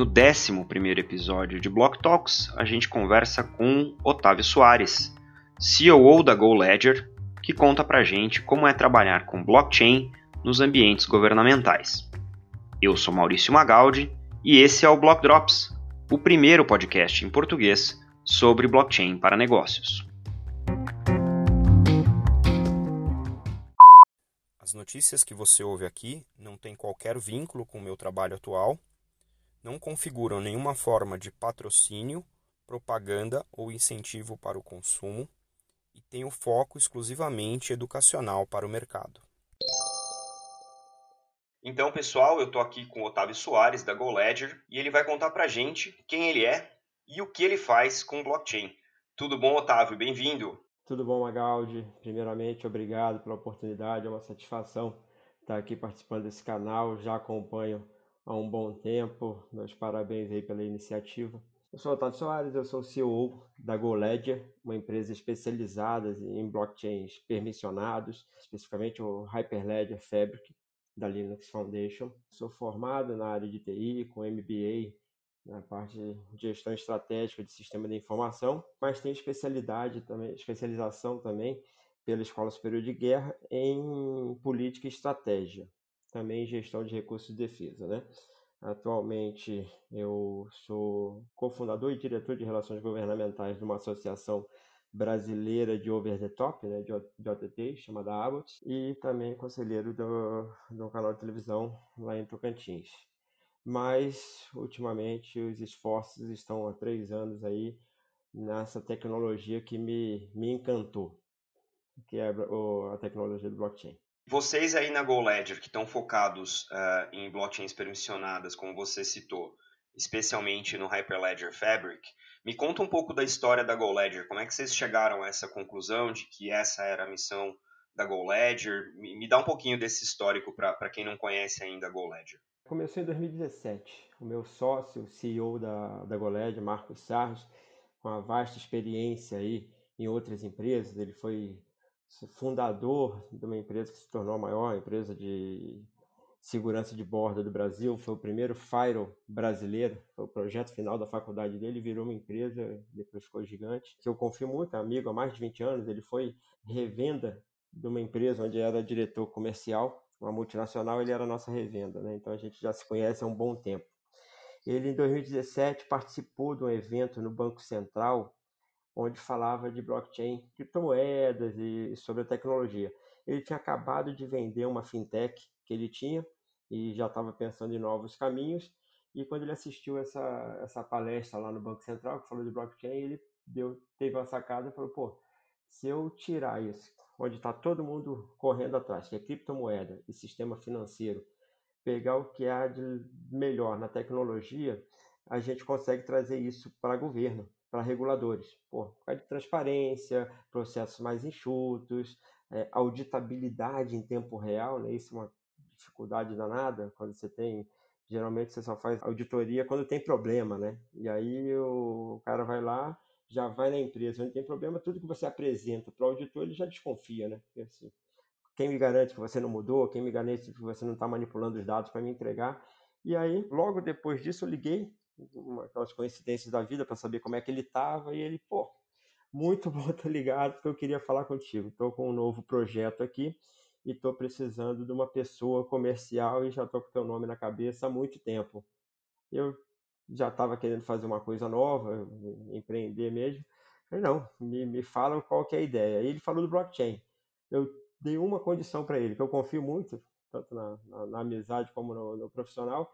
No 11 episódio de Block Talks, a gente conversa com Otávio Soares, CEO da GoLedger, que conta pra gente como é trabalhar com blockchain nos ambientes governamentais. Eu sou Maurício Magaldi e esse é o Block Drops, o primeiro podcast em português sobre blockchain para negócios. As notícias que você ouve aqui não têm qualquer vínculo com o meu trabalho atual, não configuram nenhuma forma de patrocínio, propaganda ou incentivo para o consumo e têm o foco exclusivamente educacional para o mercado. Então, pessoal, eu estou aqui com o Otávio Soares, da GoLedger, e ele vai contar para a gente quem ele é e o que ele faz com blockchain. Tudo bom, Otávio? Bem-vindo! Tudo bom, Magaldi? Primeiramente, obrigado pela oportunidade, é uma satisfação estar aqui participando desse canal, já acompanho há um bom tempo, meus parabéns aí pela iniciativa. Eu sou Otávio Soares, eu sou CEO da GoLedger, uma empresa especializada em blockchains permissionados, especificamente o Hyperledger Fabric da Linux Foundation. Sou formado na área de TI, com MBA na parte de gestão estratégica de sistema de informação, mas tenho especialidade também, especialização também pela Escola Superior de Guerra em política e estratégia, também gestão de recursos de defesa, né? Atualmente eu sou cofundador e diretor de relações governamentais de uma associação brasileira de over the top, né, de OTT, chamada Abbott, e também conselheiro do, do canal de televisão lá em Tocantins. Mas, ultimamente, os esforços estão há três anos aí nessa tecnologia que me, me encantou, que é a tecnologia do blockchain. Vocês aí na GoLedger que estão focados uh, em blockchains permissionadas, como você citou, especialmente no Hyperledger Fabric, me conta um pouco da história da GoLedger. Como é que vocês chegaram a essa conclusão de que essa era a missão da GoLedger? Me, me dá um pouquinho desse histórico para quem não conhece ainda a GoLedger. Começou em 2017. O meu sócio, CEO da, da GoLedger, Marcos Sarros, com uma vasta experiência aí em outras empresas, ele foi fundador de uma empresa que se tornou a maior empresa de segurança de bordo do Brasil, foi o primeiro Firewall brasileiro, foi o projeto final da faculdade dele, virou uma empresa, depois ficou gigante, que eu confio muito, é amigo há mais de 20 anos, ele foi revenda de uma empresa onde era diretor comercial, uma multinacional, ele era nossa revenda, né? então a gente já se conhece há um bom tempo. Ele, em 2017, participou de um evento no Banco Central, onde falava de blockchain, criptomoedas e sobre a tecnologia. Ele tinha acabado de vender uma fintech que ele tinha e já estava pensando em novos caminhos. E quando ele assistiu essa, essa palestra lá no Banco Central, que falou de blockchain, ele deu, teve uma sacada e falou: pô, se eu tirar isso, onde está todo mundo correndo atrás, que é criptomoeda e sistema financeiro, pegar o que há de melhor na tecnologia, a gente consegue trazer isso para governo, para reguladores. Por causa de transparência, processos mais enxutos, é, auditabilidade em tempo real, né? isso é uma dificuldade danada quando você tem geralmente você só faz auditoria quando tem problema, né? E aí o cara vai lá, já vai na empresa onde tem problema, tudo que você apresenta para o auditor, ele já desconfia, né? Porque, assim, quem me garante que você não mudou? Quem me garante que você não está manipulando os dados para me entregar? E aí, logo depois disso, eu liguei, aquelas coincidências da vida, para saber como é que ele estava, e ele, pô, muito bom estar ligado, porque eu queria falar contigo. Estou com um novo projeto aqui, e estou precisando de uma pessoa comercial e já estou com teu nome na cabeça há muito tempo. Eu já estava querendo fazer uma coisa nova, empreender mesmo. Falei, não, me, me fala qual que é a ideia. E ele falou do blockchain. Eu dei uma condição para ele, que eu confio muito, tanto na, na, na amizade como no, no, profissional.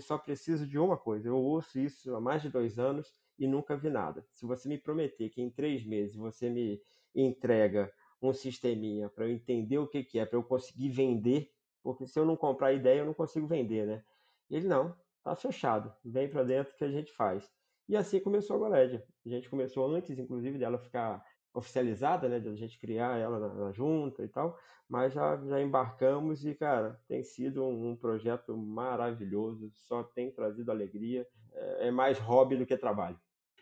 Só preciso de uma coisa. Eu ouço isso há mais de dois anos e nunca vi nada. Se você me prometer que em três meses você me entrega um sisteminha para eu entender o que, que é, para eu conseguir vender, porque se eu não comprar ideia, eu não consigo vender, né? Ele não, tá fechado, vem para dentro que a gente faz. E assim começou a Golédia. A gente começou antes, inclusive, dela ficar oficializada, né, de a gente criar ela na, na junta e tal, mas já, já embarcamos e, cara, tem sido um, um projeto maravilhoso, só tem trazido alegria, é, é mais hobby do que trabalho.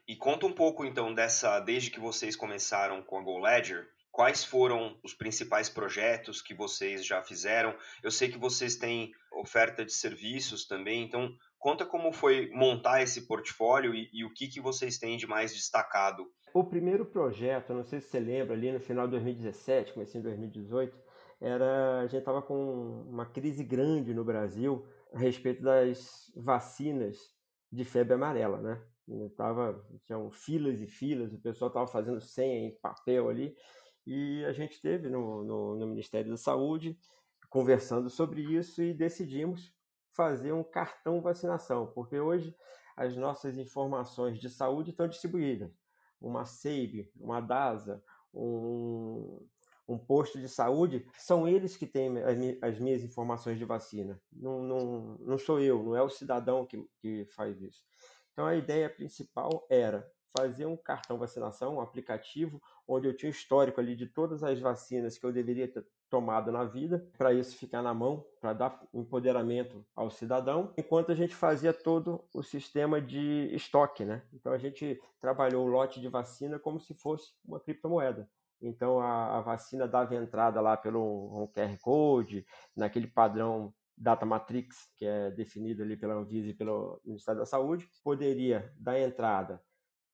E conta um pouco, então, dessa, desde que vocês começaram com a GoLedger, quais foram os principais projetos que vocês já fizeram? Eu sei que vocês têm oferta de serviços também, então Conta como foi montar esse portfólio e, e o que, que vocês têm de mais destacado. O primeiro projeto, não sei se você lembra, ali no final de 2017, comecei em 2018, era a gente estava com uma crise grande no Brasil a respeito das vacinas de febre amarela, né? Tava, tinham filas e filas, o pessoal estava fazendo senha em papel ali, e a gente teve no, no, no Ministério da Saúde conversando sobre isso e decidimos fazer um cartão vacinação, porque hoje as nossas informações de saúde estão distribuídas. Uma SEIB, uma DASA, um, um posto de saúde, são eles que têm as minhas informações de vacina. Não, não, não sou eu, não é o cidadão que, que faz isso. Então a ideia principal era fazer um cartão vacinação, um aplicativo, onde eu tinha o histórico ali de todas as vacinas que eu deveria ter tomado na vida, para isso ficar na mão, para dar empoderamento ao cidadão, enquanto a gente fazia todo o sistema de estoque, né? Então a gente trabalhou o lote de vacina como se fosse uma criptomoeda. Então a, a vacina dava entrada lá pelo um QR Code, naquele padrão Data Matrix, que é definido ali pela Anvisa e pelo Ministério da Saúde, poderia dar entrada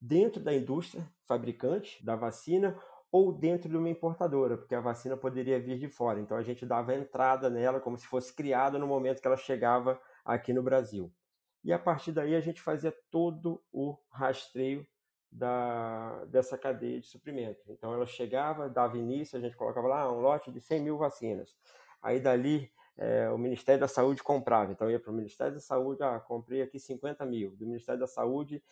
dentro da indústria fabricante da vacina ou dentro de uma importadora, porque a vacina poderia vir de fora. Então a gente dava entrada nela como se fosse criada no momento que ela chegava aqui no Brasil. E a partir daí a gente fazia todo o rastreio da, dessa cadeia de suprimento. Então ela chegava, dava início, a gente colocava lá um lote de 100 mil vacinas. Aí dali é, o Ministério da Saúde comprava. Então ia para o Ministério da Saúde, ah, comprei aqui 50 mil. Do Ministério da Saúde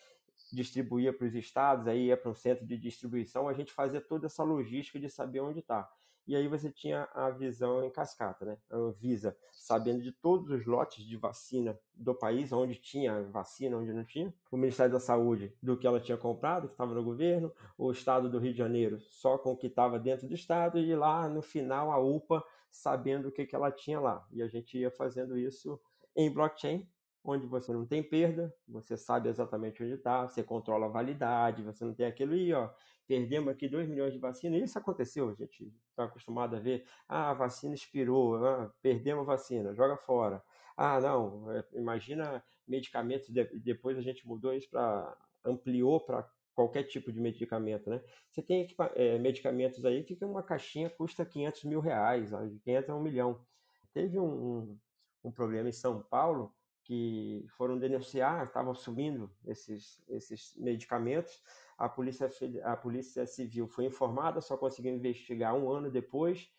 distribuía para os estados, aí ia para um centro de distribuição, a gente fazia toda essa logística de saber onde está. E aí você tinha a visão em cascata, né? A Anvisa, sabendo de todos os lotes de vacina do país, onde tinha vacina, onde não tinha. O Ministério da Saúde, do que ela tinha comprado, que estava no governo. O Estado do Rio de Janeiro, só com o que estava dentro do Estado. E lá, no final, a UPA, sabendo o que, que ela tinha lá. E a gente ia fazendo isso em blockchain, onde você não tem perda, você sabe exatamente onde está, você controla a validade, você não tem aquilo aí, ó, perdemos aqui 2 milhões de vacinas, isso aconteceu, a gente está acostumado a ver, ah, a vacina expirou, ah, perdemos a vacina, joga fora. Ah, não, é, imagina medicamentos, depois a gente mudou isso para, ampliou para qualquer tipo de medicamento, né? Você tem é, medicamentos aí que uma caixinha custa 500 mil reais, de 500 a 1 milhão. Teve um, um, um problema em São Paulo, que foram denunciar, estavam subindo esses, esses medicamentos. A polícia, a polícia Civil foi informada, só conseguiu investigar um ano depois.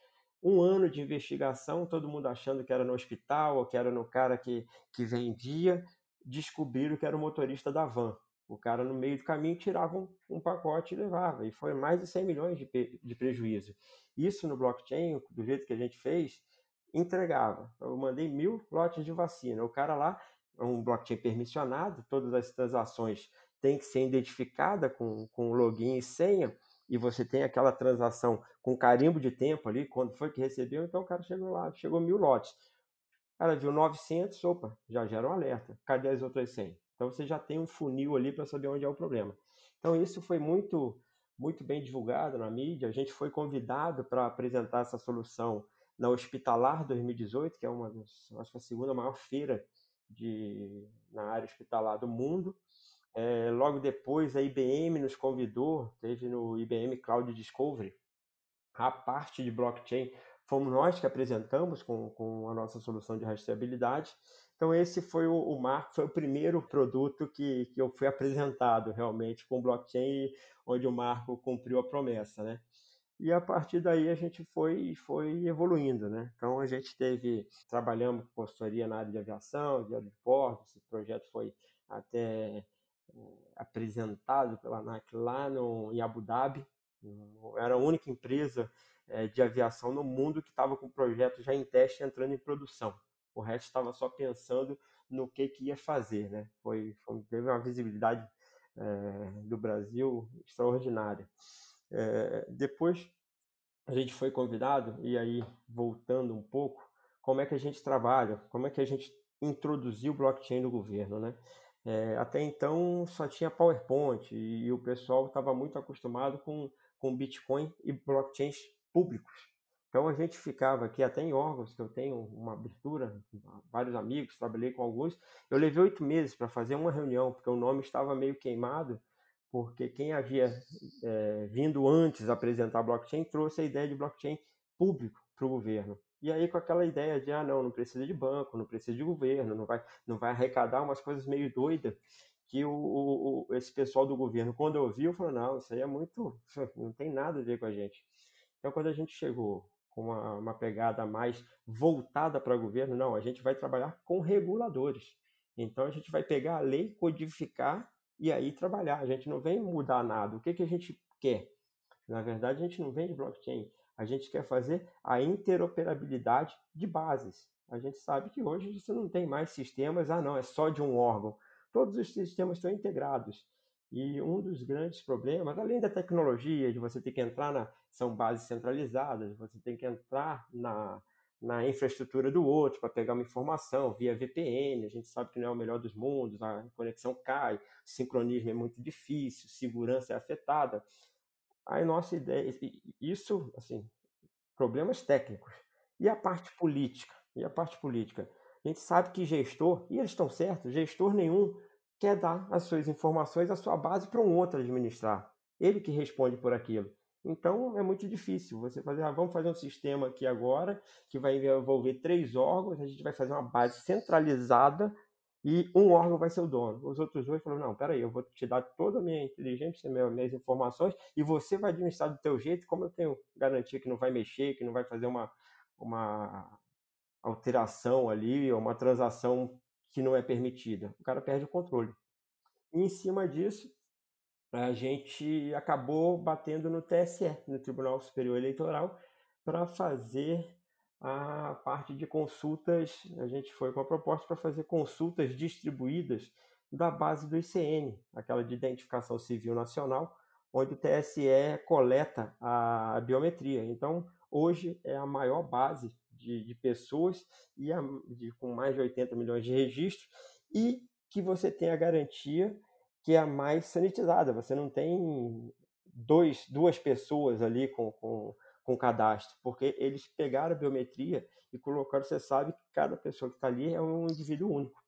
Um ano de investigação, todo mundo achando que era no hospital ou que era no cara que, que vendia, descobriram que era o motorista da van. O cara, no meio do caminho, tirava um, um pacote e levava. E foi mais de 100 milhões de, de prejuízo. Isso no blockchain, do jeito que a gente fez, entregava. Eu mandei mil lotes de vacina. O cara lá, é um blockchain permissionado, todas as transações têm que ser identificada com, com login e senha, e você tem aquela transação com carimbo de tempo ali, quando foi que recebeu, então o cara chegou lá, chegou mil lotes. Cara viu 900, opa, já gera um alerta. Cadê as outras 100? Então você já tem um funil ali para saber onde é o problema. Então isso foi muito muito bem divulgado na mídia. A gente foi convidado para apresentar essa solução na Hospitalar 2018, que é uma das, acho que a segunda maior feira de, na área hospitalar do mundo. É, logo depois, a IBM nos convidou, teve no IBM Cloud Discovery, a parte de blockchain fomos nós que apresentamos com, com a nossa solução de rastreabilidade. Então, esse foi o, o marco, foi o primeiro produto que, que eu fui apresentado realmente com blockchain, onde o Marco cumpriu a promessa, né? E a partir daí a gente foi, foi evoluindo, né? Então a gente teve, trabalhamos com consultoria na área de aviação, de aeroportos, esse projeto foi até é, apresentado pela ANAC lá no, em Abu Dhabi, era a única empresa é, de aviação no mundo que estava com o projeto já em teste entrando em produção. O resto estava só pensando no que, que ia fazer, né? Foi, foi teve uma visibilidade é, do Brasil extraordinária. É, depois a gente foi convidado, e aí voltando um pouco, como é que a gente trabalha, como é que a gente introduziu o blockchain no governo, né? É, até então só tinha PowerPoint e, o pessoal estava muito acostumado com, com Bitcoin e blockchains públicos. Então a gente ficava aqui até em órgãos, que eu tenho uma abertura, vários amigos, trabalhei com alguns. Eu levei oito meses para fazer uma reunião, porque o nome estava meio queimado, porque quem havia é, vindo antes apresentar blockchain trouxe a ideia de blockchain público para o governo. E aí com aquela ideia de, ah, não, não precisa de banco, não precisa de governo, não vai, não vai arrecadar umas coisas meio doidas, que o, o, esse pessoal do governo, quando ouviu, falou, não, isso aí é muito, não tem nada a ver com a gente. Então, quando a gente chegou com uma, uma pegada mais voltada para o governo, não, a gente vai trabalhar com reguladores. Então, a gente vai pegar a lei, codificar e aí trabalhar. A gente não vem mudar nada. O que, que a gente quer? Na verdade, a gente não vem de blockchain. A gente quer fazer a interoperabilidade de bases. A gente sabe que hoje você não tem mais sistemas, ah, não, é só de um órgão. Todos os sistemas estão integrados. E um dos grandes problemas, além da tecnologia, de você ter que entrar na. são bases centralizadas, você tem que entrar na, na infraestrutura do outro para pegar uma informação via VPN. A gente sabe que não é o melhor dos mundos, a conexão cai, o sincronismo é muito difícil, segurança é afetada. Aí nossa ideia, isso, assim, problemas técnicos. E a parte política? E a parte política? A gente sabe que gestor, e eles estão certos, gestor nenhum quer dar as suas informações, a sua base para um outro administrar. Ele que responde por aquilo. Então é muito difícil você fazer, ah, vamos fazer um sistema aqui agora que vai envolver três órgãos, a gente vai fazer uma base centralizada e um órgão vai ser o dono. Os outros dois falaram, não, peraí, eu vou te dar toda a minha inteligência, minhas informações e você vai administrar do teu jeito, como eu tenho garantia que não vai mexer, que não vai fazer uma, uma alteração ali, ou uma transação que não é permitida. O cara perde o controle. E em cima disso, a gente acabou batendo no TSE, no Tribunal Superior Eleitoral, para fazer a parte de consultas. A gente foi com a proposta para fazer consultas distribuídas da base do ICN, aquela de identificação civil nacional, onde o TSE coleta a biometria. Então, hoje é a maior base de, de pessoas e a, de, com mais de 80 milhões de registros e que você tem a garantia que é a mais sanitizada. Você não tem dois, duas pessoas ali com, com, com cadastro, porque eles pegaram a biometria e colocaram, você sabe que cada pessoa que está ali é um indivíduo único.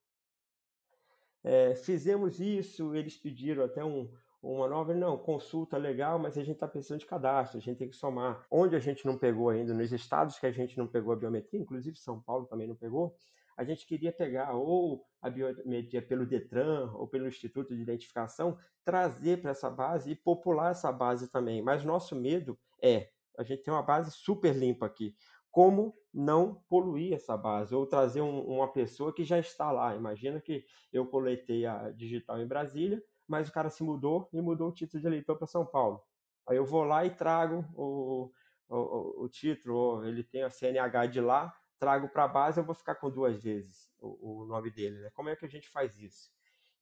É, fizemos isso, eles pediram até um, uma nova, não, consulta legal, mas a gente está precisando de cadastro, a gente tem que somar. Onde a gente não pegou ainda, nos estados que a gente não pegou a biometria, inclusive São Paulo também não pegou, a gente queria pegar ou a biometria pelo Detran ou pelo Instituto de Identificação, trazer para essa base e popular essa base também. Mas nosso medo é, a gente tem uma base super limpa aqui, como não poluir essa base ou trazer um, uma pessoa que já está lá. Imagina que eu coletei a digital em Brasília, mas o cara se mudou e mudou o título de eleitor para São Paulo. Aí eu vou lá e trago o, o, o título, ele tem a CNH de lá, trago para a base, eu vou ficar com duas vezes o, o nome dele. Né? Como é que a gente faz isso?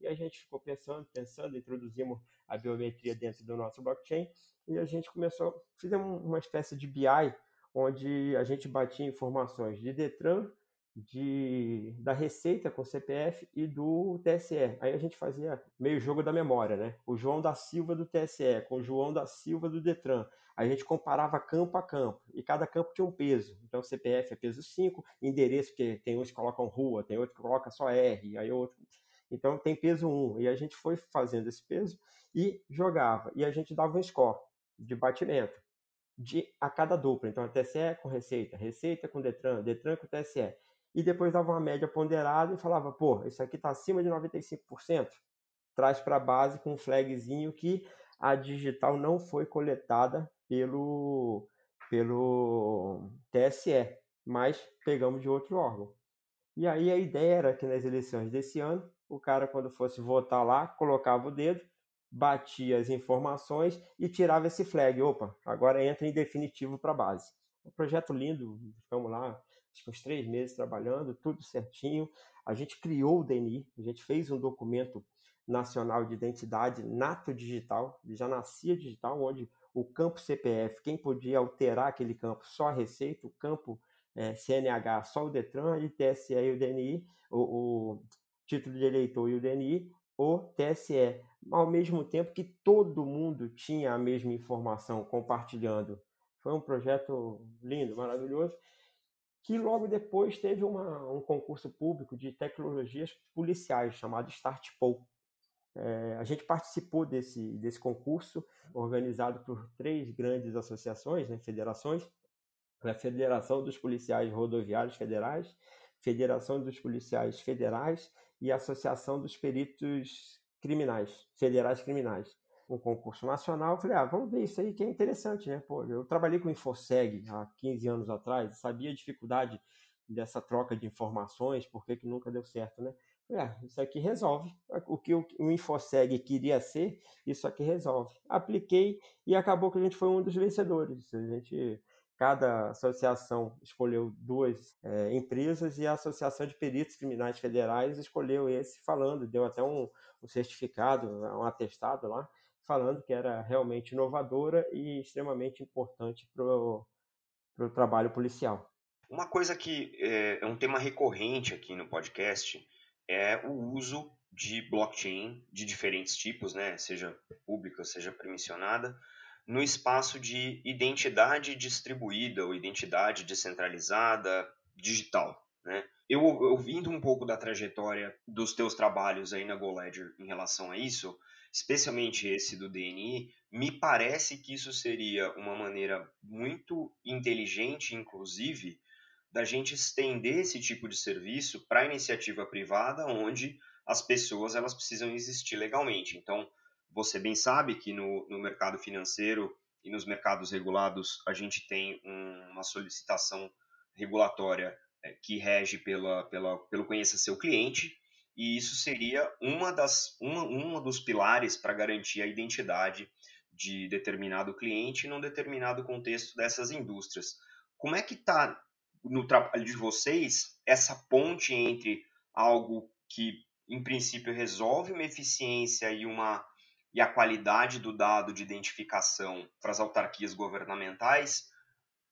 E a gente ficou pensando, pensando, introduzimos a biometria dentro do nosso blockchain e a gente começou, fizemos uma espécie de BI, onde a gente batia informações de Detran, de, da Receita com CPF e do TSE. Aí a gente fazia meio jogo da memória, né? O João da Silva do TSE com o João da Silva do Detran. A gente comparava campo a campo e cada campo tinha um peso. Então CPF é peso 5, endereço, porque tem uns que colocam rua, tem outro que coloca só R, aí outro. Então tem peso 1. E a gente foi fazendo esse peso e jogava. E a gente dava um score de batimento de a cada dupla. Então, a TSE com Receita, Receita com Detran, Detran com TSE e depois dava uma média ponderada e falava, pô, isso aqui está acima de 95%, traz para a base com um flagzinho que a digital não foi coletada pelo, pelo TSE, mas pegamos de outro órgão. E aí a ideia era que nas eleições desse ano, o cara, quando fosse votar lá, colocava o dedo, batia as informações e tirava esse flag. Opa, agora entra em definitivo para a base. Um projeto lindo, ficamos lá acho que uns três meses trabalhando, tudo certinho. A gente criou o DNI, a gente fez um documento nacional de identidade nato digital, já nascia digital, onde o campo CPF, quem podia alterar aquele campo? Só a Receita, o campo é, CNH só o Detran, e TSE e o DNI, o, o título de eleitor e o DNI, o TSE, ao mesmo tempo que todo mundo tinha a mesma informação compartilhando. Foi um projeto lindo, maravilhoso, que logo depois teve uma, um concurso público de tecnologias policiais chamado StartPol. É, a gente participou desse, desse concurso, organizado por três grandes associações, né, federações, a Federação dos Policiais Rodoviários Federais, Federação dos Policiais Federais e Associação dos Peritos Criminais, Federais Criminais. Um concurso nacional, falei, ah, vamos ver isso aí que é interessante, né? Pô, eu trabalhei com o Infoseg há 15 anos atrás, sabia a dificuldade dessa troca de informações, por que, que nunca deu certo, né? É, isso aqui resolve. O que o, InfoSeg queria ser, isso aqui resolve. Apliquei e acabou que a gente foi um dos vencedores. A gente, cada associação escolheu duas é, empresas e a Associação de Peritos Criminais Federais escolheu esse, falando, deu até um, um certificado, um atestado lá, falando que era realmente inovadora e extremamente importante para o trabalho policial. Uma coisa que é, é um tema recorrente aqui no podcast é o uso de blockchain de diferentes tipos, né, seja pública, seja permissionada, no espaço de identidade distribuída ou identidade descentralizada digital. Né? Eu ouvindo um pouco da trajetória dos teus trabalhos aí na GoLedger em relação a isso, especialmente esse do DNI, me parece que isso seria uma maneira muito inteligente, inclusive, da gente estender esse tipo de serviço para iniciativa privada, onde as pessoas elas precisam existir legalmente. Então, você bem sabe que no, no mercado financeiro e nos mercados regulados a gente tem um, uma solicitação regulatória é, que rege pela, pela, pelo conheça seu cliente, e isso seria uma das, uma, uma dos pilares para garantir a identidade de determinado cliente num determinado contexto dessas indústrias. Como é que está no trabalho de vocês essa ponte entre algo que em princípio resolve uma eficiência e uma e a qualidade do dado de identificação para as autarquias governamentais,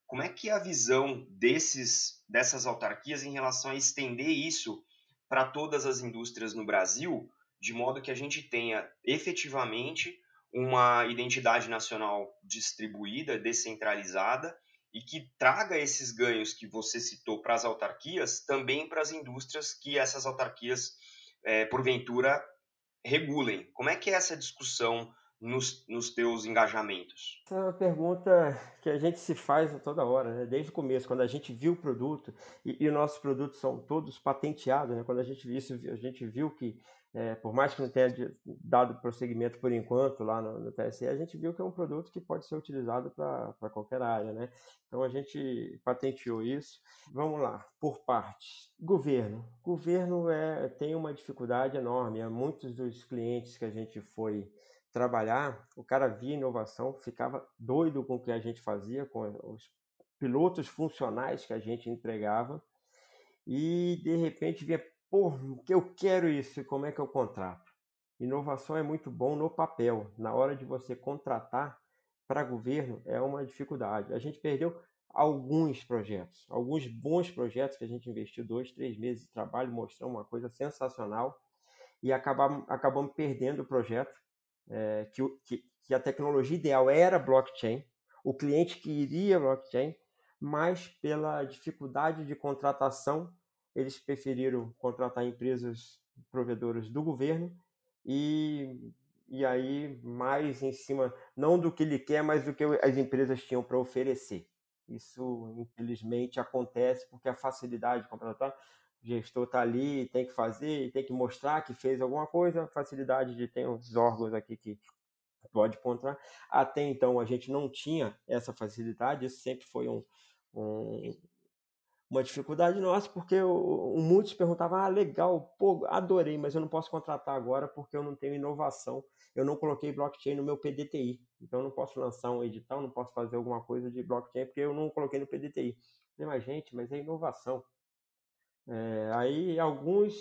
como é que é a visão desses dessas autarquias em relação a estender isso para todas as indústrias no Brasil, de modo que a gente tenha efetivamente uma identidade nacional distribuída, descentralizada e que traga esses ganhos que você citou para as autarquias também para as indústrias que essas autarquias, é, porventura, regulem. Como é que é essa discussão nos, nos teus engajamentos? Essa é uma pergunta que a gente se faz toda hora, né? desde o começo, quando a gente viu o produto, e, e os nossos produtos são todos patenteados, né? quando a gente viu isso, a gente viu que é, por mais que não tenha dado prosseguimento por enquanto lá no, no, TSE, a gente viu que é um produto que pode ser utilizado para qualquer área, né? Então a gente patenteou isso. Vamos lá, por partes. Governo. Governo é, tem uma dificuldade enorme. Há muitos dos clientes que a gente foi trabalhar, o cara via inovação, ficava doido com o que a gente fazia, com os pilotos funcionais que a gente entregava, e de repente via Pô, que eu quero isso, como é que eu contrato? Inovação é muito bom no papel, na hora de você contratar para governo é uma dificuldade. A gente perdeu alguns projetos, alguns bons projetos que a gente investiu dois, três meses de trabalho, mostrou uma coisa sensacional e acabamos, acabamos perdendo o projeto, é, que, que, que a tecnologia ideal era blockchain, o cliente queria blockchain, mas pela dificuldade de contratação eles preferiram contratar empresas provedoras do governo e, e aí mais em cima, não do que ele quer, mas do que as empresas tinham para oferecer. Isso, infelizmente, acontece porque a facilidade de contratar, o gestor está ali, tem que fazer, tem que mostrar que fez alguma coisa, a facilidade de ter os órgãos aqui que pode contratar. Até então, a gente não tinha essa facilidade, isso sempre foi um, um, uma dificuldade nossa, porque o, muitos perguntavam, ah, legal, pô, adorei, mas eu não posso contratar agora porque eu não tenho inovação, eu não coloquei blockchain no meu PDTI, então eu não posso lançar um edital, não posso fazer alguma coisa de blockchain porque eu não coloquei no PDTI. Falei, mas gente, mas é inovação. É, aí alguns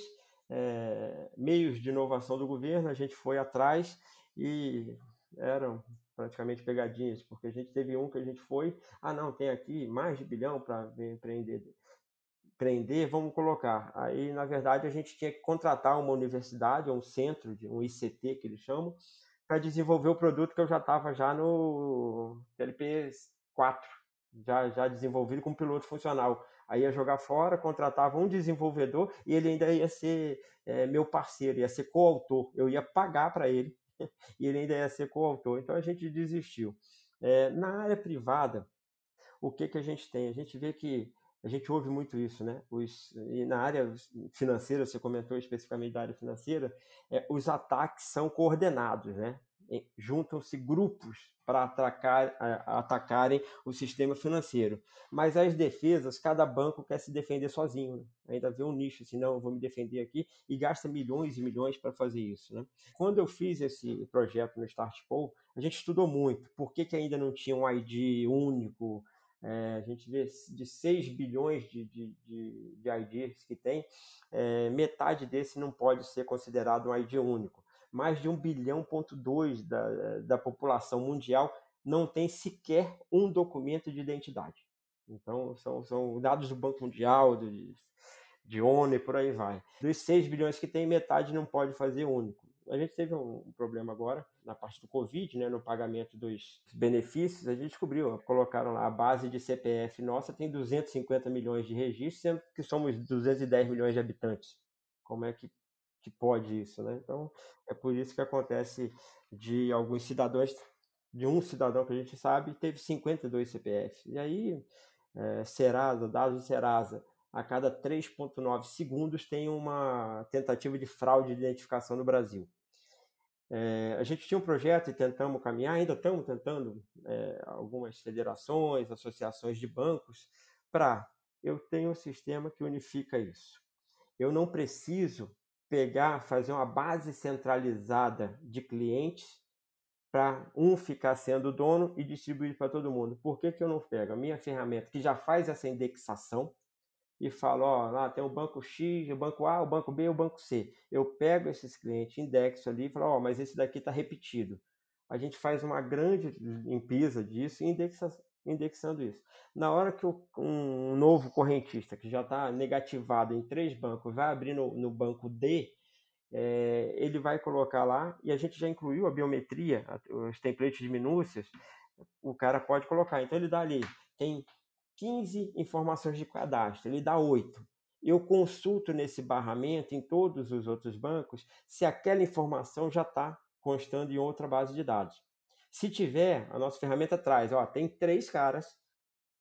é, meios de inovação do governo a gente foi atrás e eram praticamente pegadinhas, porque a gente teve um que a gente foi, ah não, tem aqui mais de bilhão para empreender, prender, vamos colocar. Aí, na verdade, a gente tinha que contratar uma universidade, um centro, um ICT que eles chamam, para desenvolver o produto que eu já estava já no TLP quatro já, já desenvolvido com piloto funcional. Aí ia jogar fora, contratava um desenvolvedor e ele ainda ia ser é, meu parceiro, ia ser coautor. Eu ia pagar para ele e ele ainda ia ser coautor. Então a gente desistiu. É, na área privada, o que, que a gente tem? A gente vê que a gente ouve muito isso, né? Os, e na área financeira, você comentou especificamente da área financeira, é, os ataques são coordenados, né? Juntam-se grupos para atacar, atacarem o sistema financeiro. Mas as defesas, cada banco quer se defender sozinho. Né? Ainda vê um nicho assim, não, vou me defender aqui, e gasta milhões e milhões para fazer isso. Né? Quando eu fiz esse projeto no Startpol, a gente estudou muito. Por que, que ainda não tinha um ID único? É, a gente vê de 6 bilhões de, de, de, de IDs que tem, é, metade desse não pode ser considerado um ID único mais de 1 bilhão ponto 2 da, da população mundial não tem sequer um documento de identidade. Então, são, são dados do Banco Mundial, de, de ONU e por aí vai. Dos 6 bilhões que tem, metade não pode fazer único. A gente teve um problema agora na parte do Covid, né, no pagamento dos benefícios. A gente descobriu, colocaram lá a base de CPF nossa tem 250 milhões de registros, sendo que somos 210 milhões de habitantes. Como é que que pode isso, né? Então, é por isso que acontece de alguns cidadãos, de um cidadão que a gente sabe, teve 52 CPFs. E aí, é, Serasa, dados de Serasa, a cada 3,9 segundos tem uma tentativa de fraude de identificação no Brasil. É, a gente tinha um projeto e tentamos caminhar, ainda estamos tentando, é, algumas federações, associações de bancos, para eu tenho um sistema que unifica isso. Eu não preciso pegar, fazer uma base centralizada de clientes para um ficar sendo dono e distribuir para todo mundo. Por que, que eu não pego a minha ferramenta que já faz essa indexação e falo, ó, lá tem o banco X, o banco A, o banco B, o banco C. Eu pego esses clientes, indexo ali e falo, ó, mas esse daqui está repetido. A gente faz uma grande limpeza disso e indexa, indexando isso. Na hora que um novo correntista que já está negativado em três bancos vai abrir no, no banco D, é, ele vai colocar lá, e a gente já incluiu a biometria, os templates de minúcias, o cara pode colocar. Então ele dá ali, tem 15 informações de cadastro, ele dá 8. Eu consulto nesse barramento em todos os outros bancos se aquela informação já está constando em outra base de dados. Se tiver, a nossa ferramenta traz, ó, tem três caras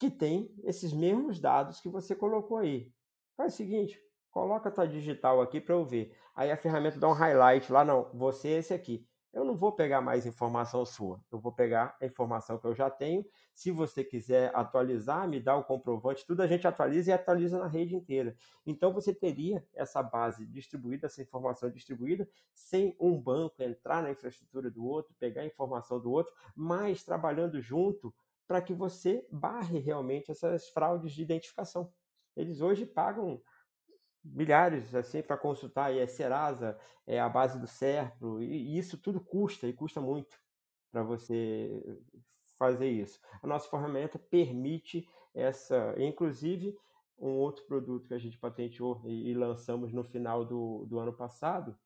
que tem esses mesmos dados que você colocou aí. Faz o seguinte, coloca a tua digital aqui para eu ver. Aí a ferramenta dá um highlight lá, não, você é esse aqui eu não vou pegar mais informação sua, eu vou pegar a informação que eu já tenho. Se você quiser atualizar, me dá o comprovante, tudo a gente atualiza e atualiza na rede inteira. Então você teria essa base distribuída, essa informação distribuída, sem um banco entrar na infraestrutura do outro, pegar a informação do outro, mas trabalhando junto para que você barre realmente essas fraudes de identificação. Eles hoje pagam milhares assim para consultar e é Serasa, é a base do Serpro e, isso tudo custa e custa muito para você fazer isso. A nossa ferramenta permite essa, inclusive um outro produto que a gente patenteou e, e lançamos no final do, do ano passado,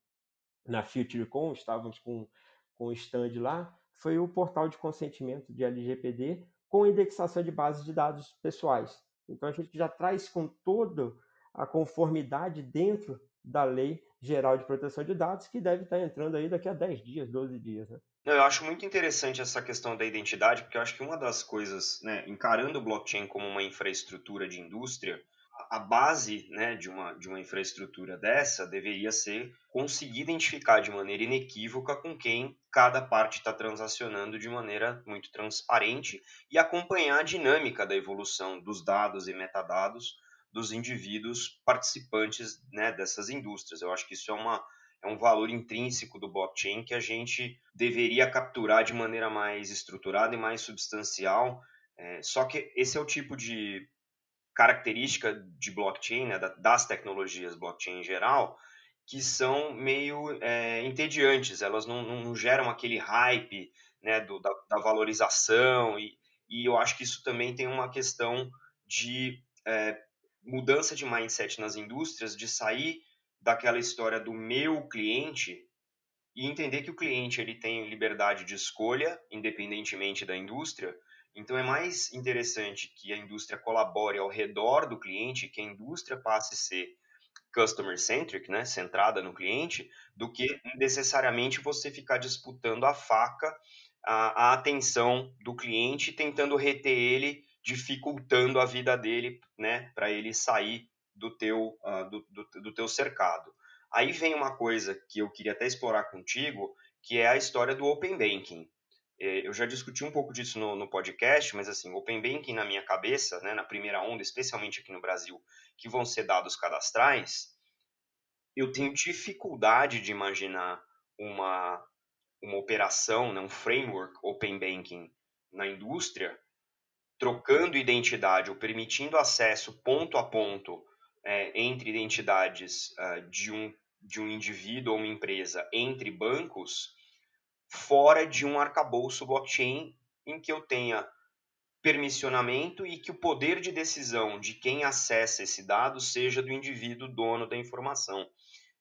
na FutureCon, estávamos com, com o stand lá, foi o portal de consentimento de LGPD com indexação de bases de dados pessoais. Então a gente já traz com todo a conformidade dentro da Lei Geral de Proteção de Dados, que deve estar entrando aí daqui a 10 dias, 12 dias. Né? Eu acho muito interessante essa questão da identidade, porque eu acho que uma das coisas, né, encarando o blockchain como uma infraestrutura de indústria, a base né, de, uma, de uma infraestrutura dessa deveria ser conseguir identificar de maneira inequívoca com quem cada parte está transacionando de maneira muito transparente e acompanhar a dinâmica da evolução dos dados e metadados dos indivíduos participantes né, dessas indústrias. Eu acho que isso é, uma, é um valor intrínseco do blockchain que a gente deveria capturar de maneira mais estruturada e mais substancial. É, só que esse é o tipo de característica de blockchain, né, das tecnologias blockchain em geral, que são meio é, entediantes, elas não, não, geram aquele hype né, do, da, da, valorização, e, e eu acho que isso também tem uma questão de é, mudança de mindset nas indústrias, de sair daquela história do meu cliente e entender que o cliente ele tem liberdade de escolha, independentemente da indústria, Então é mais interessante que a indústria colabore ao redor do cliente, que a indústria passe a ser customer centric, né, centrada no cliente, do que necessariamente você ficar disputando a faca, a, a atenção do cliente, tentando reter ele, dificultando a vida dele, né, para ele sair do teu, uh, do, do, do teu cercado. Aí vem uma coisa que eu queria até explorar contigo, que é a história do Open Banking. É, eu já discuti um pouco disso no, no podcast, mas assim, Open Banking na minha cabeça, né, na primeira onda, especialmente aqui no Brasil, que vão ser dados cadastrais, eu tenho dificuldade de imaginar uma, uma operação, né, um framework Open Banking na indústria, trocando identidade ou permitindo acesso ponto a ponto é, entre identidades uh, de, um, de um indivíduo ou uma empresa entre bancos, fora de um arcabouço blockchain em que eu tenha permissionamento e que o poder de decisão de quem acessa esse dado seja do indivíduo dono da informação.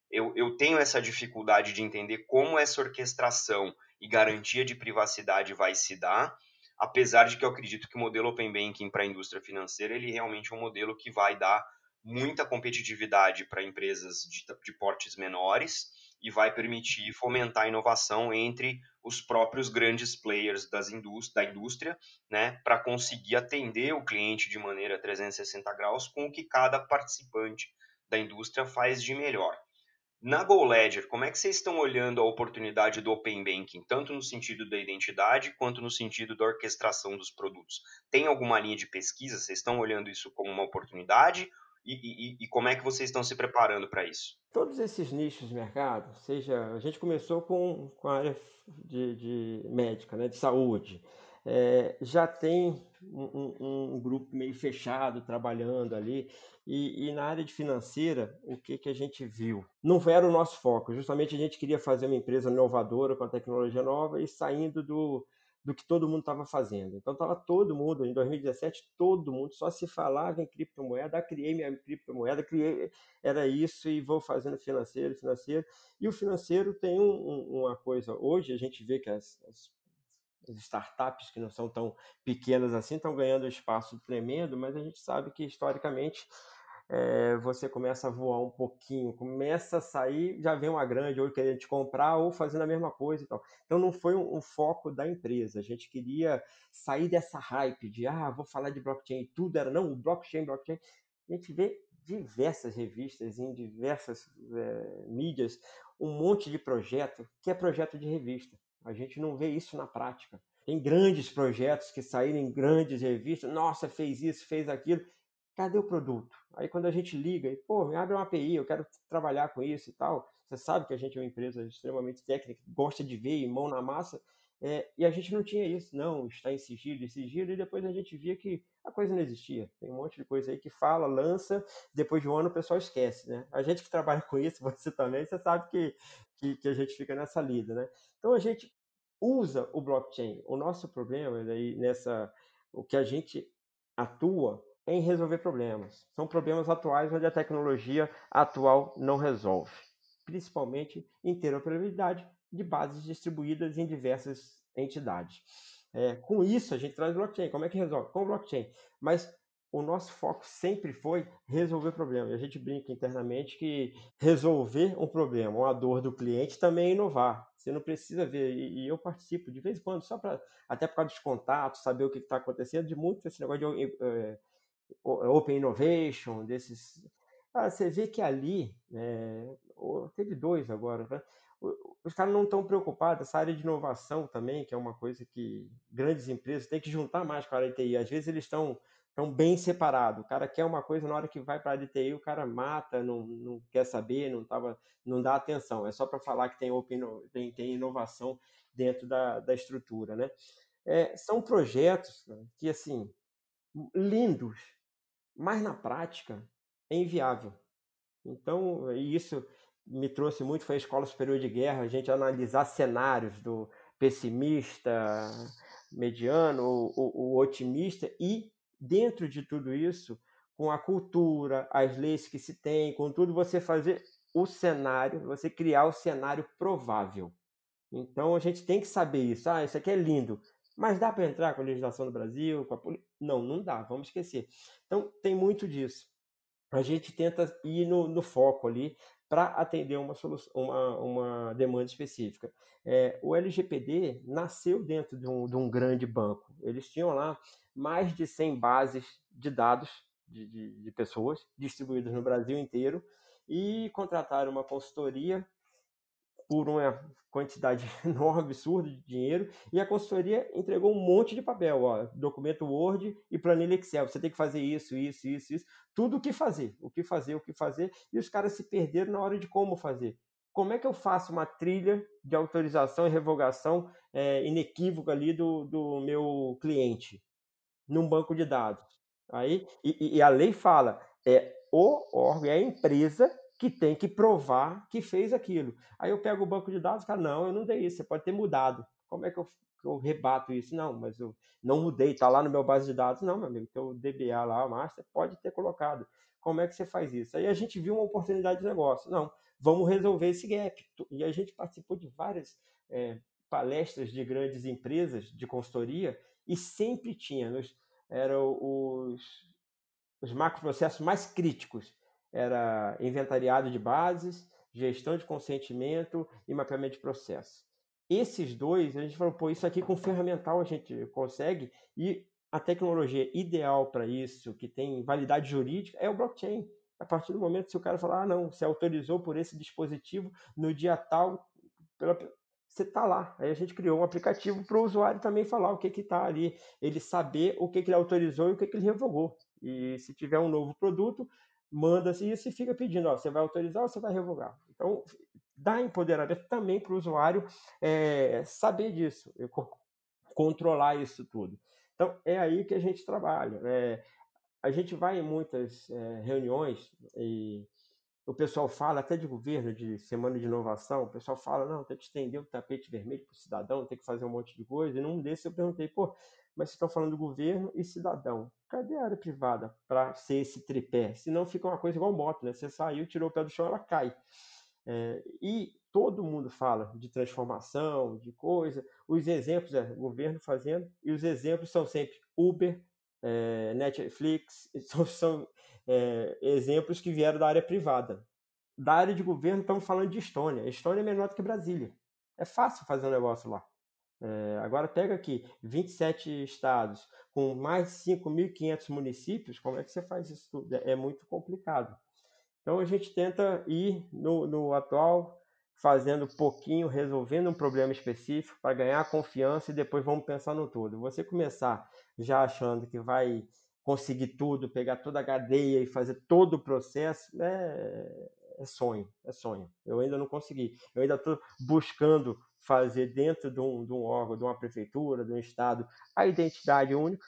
Eu, eu tenho essa dificuldade de entender como essa orquestração e garantia de privacidade vai se dar, apesar de que eu acredito que o modelo Open Banking para a indústria financeira ele realmente é um modelo que vai dar muita competitividade para empresas de, de portes menores e vai permitir fomentar a inovação entre os próprios grandes players das da indústria, né, para conseguir atender o cliente de maneira 360 graus com o que cada participante da indústria faz de melhor. Na GoLedger, como é que vocês estão olhando a oportunidade do Open Banking, tanto no sentido da identidade quanto no sentido da orquestração dos produtos? Tem alguma linha de pesquisa? Vocês estão olhando isso como uma oportunidade e, e, e como é que vocês estão se preparando para isso? Todos esses nichos de mercado, seja, a gente começou com, com a área de, de médica, né, de saúde, é, já tem um, um, um, grupo meio fechado trabalhando ali. E, e, na área de financeira, o que, que a gente viu? Não era o nosso foco, justamente a gente queria fazer uma empresa inovadora com a tecnologia nova e saindo do, do que todo mundo estava fazendo. Então estava todo mundo, em 2017, todo mundo só se falava em criptomoeda, ah, criei minha criptomoeda, criei, era isso e vou fazendo financeiro, financeiro. E o financeiro tem um, um, uma coisa, hoje a gente vê que as, as, as startups que não são tão pequenas assim estão ganhando espaço tremendo, mas a gente sabe que historicamente é, você começa a voar um pouquinho, começa a sair, já vem uma grande ou querendo te comprar ou fazendo a mesma coisa e tal. Então não foi um, um, foco da empresa. A gente queria sair dessa hype de ah, vou falar de blockchain, tudo era não, blockchain, blockchain. A gente vê diversas revistas em diversas é, mídias um monte de projeto que é projeto de revista. A gente não vê isso na prática. Tem grandes projetos que saíram em grandes revistas. Nossa, fez isso, fez aquilo cadê o produto? Aí quando a gente liga e, pô, me abre uma API, eu quero trabalhar com isso e tal, você sabe que a gente é uma empresa extremamente técnica, gosta de ver e mão na massa, é, e a gente não tinha isso, não, está em sigilo, em sigilo, e depois a gente via que a coisa não existia. Tem um monte de coisa aí que fala, lança, depois de um ano o pessoal esquece, né? A gente que trabalha com isso, você também, você sabe que, que, que a gente fica nessa lida, né? Então a gente usa o blockchain. O nosso problema aí nessa, o que a gente atua em resolver problemas. São problemas atuais onde a tecnologia atual não resolve, principalmente interoperabilidade de bases distribuídas em diversas entidades. É, com isso, a gente traz blockchain. Como é que resolve? Com blockchain. Mas o nosso foco sempre foi resolver problema. E a gente brinca internamente que resolver um problema, uma dor do cliente, também é inovar. Você não precisa ver, e eu participo de vez em quando, só para até por causa dos contatos, saber o que está acontecendo, de muito esse negócio de é, Open Innovation, desses. Ah, você vê que ali, é, teve dois agora, né? Os caras não estão preocupados, essa área de inovação também, que é uma coisa que grandes empresas têm que juntar mais com a área de TI. Às vezes eles estão estão bem separados. O cara quer uma coisa, na hora que vai para a área de TI, o cara mata, não, não quer saber, não, tava, não dá atenção. É só para falar que tem, open, tem, tem inovação dentro da, da estrutura. Né? É, são projetos que, assim, lindos, mas na prática é inviável. Então, isso me trouxe muito foi a Escola Superior de Guerra, a gente analisar cenários do pessimista, mediano, o, o, o otimista e dentro de tudo isso, com a cultura, as leis que se tem, com tudo você fazer o cenário, você criar o cenário provável. Então a gente tem que saber isso. Ah, isso aqui é lindo. Mas dá para entrar com a legislação do Brasil? Com a poli... Não, não dá, vamos esquecer. Então, tem muito disso. A gente tenta ir no, no foco ali para atender uma, solução, uma, uma demanda específica. É, o LGPD nasceu dentro de um, de um grande banco. Eles tinham lá mais de 100 bases de dados de, de, de pessoas distribuídas no Brasil inteiro e contrataram uma consultoria por uma quantidade enorme, absurda de dinheiro, e a consultoria entregou um monte de papel, ó, documento Word e planilha Excel. Você tem que fazer isso, isso, isso, isso, tudo o que fazer, o que fazer, o que fazer, e os caras se perderam na hora de como fazer. Como é que eu faço uma trilha de autorização e revogação é, inequívoca ali do, do meu cliente num banco de dados? Aí, e, e a lei fala, é o órgão, é a empresa que tem que provar que fez aquilo. Aí eu pego o banco de dados e falo, não, eu não dei isso, você pode ter mudado. Como é que eu, eu rebato isso? Não, mas eu não mudei, está lá no meu base de dados. Não, meu amigo, o DBA lá, o master, pode ter colocado. Como é que você faz isso? Aí a gente viu uma oportunidade de negócio. Não, vamos resolver esse gap. E a gente participou de várias é, palestras de grandes empresas de consultoria e sempre tinha, nos, eram os, os macroprocessos mais críticos era inventariado de bases, gestão de consentimento e mapeamento de processo. Esses dois, a gente falou, pô, isso aqui com ferramental a gente consegue e a tecnologia ideal para isso, que tem validade jurídica, é o blockchain. A partir do momento que o cara falar, ah, não, você autorizou por esse dispositivo no dia tal, pela... você está lá. Aí a gente criou um aplicativo para o usuário também falar o que está ali, ele saber o que, que ele autorizou e o que, que ele revogou. E se tiver um novo produto, manda-se isso e fica pedindo, ó, você vai autorizar ou você vai revogar. Então, dá empoderamento também para o usuário é, saber disso, controlar isso tudo. Então, é aí que a gente trabalha. É, a gente vai em muitas é, reuniões e o pessoal fala, até de governo, de semana de inovação, o pessoal fala, não, tem que estender o tapete vermelho para o cidadão, tem que fazer um monte de coisa. E num desses eu perguntei, pô, mas vocês estão falando do governo e cidadão. Cadê a área privada para ser esse tripé? Senão fica uma coisa igual moto, né? Você saiu, tirou o pé do chão, ela cai. É, e todo mundo fala de transformação, de coisa. Os exemplos é governo fazendo, e os exemplos são sempre Uber, é, Netflix, são, são é, exemplos que vieram da área privada. Da área de governo, estamos falando de Estônia. Estônia é menor do que Brasília. É fácil fazer um negócio lá. É, agora pega aqui 27 estados com mais de 5.500 municípios, como é que você faz isso tudo? É, é muito complicado. Então a gente tenta ir no, no atual, fazendo pouquinho, resolvendo um problema específico para ganhar confiança e depois vamos pensar no todo. Você começar já achando que vai conseguir tudo, pegar toda a cadeia e fazer todo o processo, é, é sonho, é sonho. Eu ainda não consegui. Eu ainda estou buscando fazer dentro de um, de um órgão, de uma prefeitura, de um estado, a identidade única.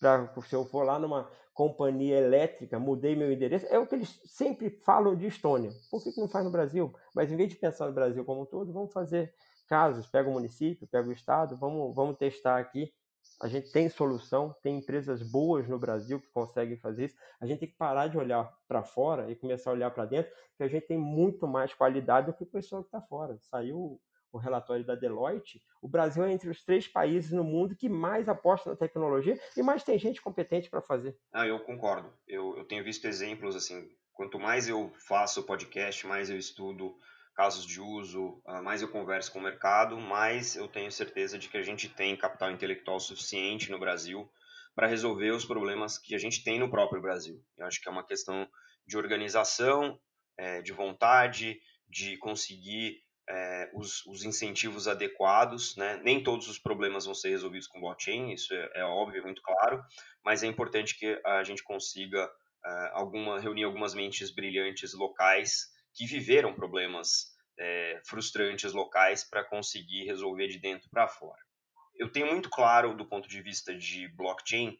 Pra, se eu for lá numa companhia elétrica, mudei meu endereço, é o que eles sempre falam de Estônia. Por que, que não faz no Brasil? Mas em vez de pensar no Brasil como um todo, vamos fazer casos, pega o município, pega o estado, vamos, vamos testar aqui. A gente tem solução, tem empresas boas no Brasil que conseguem fazer isso. A gente tem que parar de olhar para fora e começar a olhar para dentro, que a gente tem muito mais qualidade do que o pessoal que está fora. Saiu o relatório da Deloitte, o Brasil é entre os três países no mundo que mais aposta na tecnologia e mais tem gente competente para fazer. Ah, eu concordo. Eu, eu tenho visto exemplos assim. Quanto mais eu faço podcast, mais eu estudo casos de uso, ah, mais eu converso com o mercado, mais eu tenho certeza de que a gente tem capital intelectual suficiente no Brasil para resolver os problemas que a gente tem no próprio Brasil. Eu acho que é uma questão de organização, é, de vontade, de conseguir é, os, os, incentivos adequados, né? Nem todos os problemas vão ser resolvidos com blockchain, isso é, é óbvio, muito claro, mas é importante que a gente consiga alguma, reunir algumas mentes brilhantes locais que viveram problemas é, frustrantes locais para conseguir resolver de dentro para fora. Eu tenho muito claro, do ponto de vista de blockchain,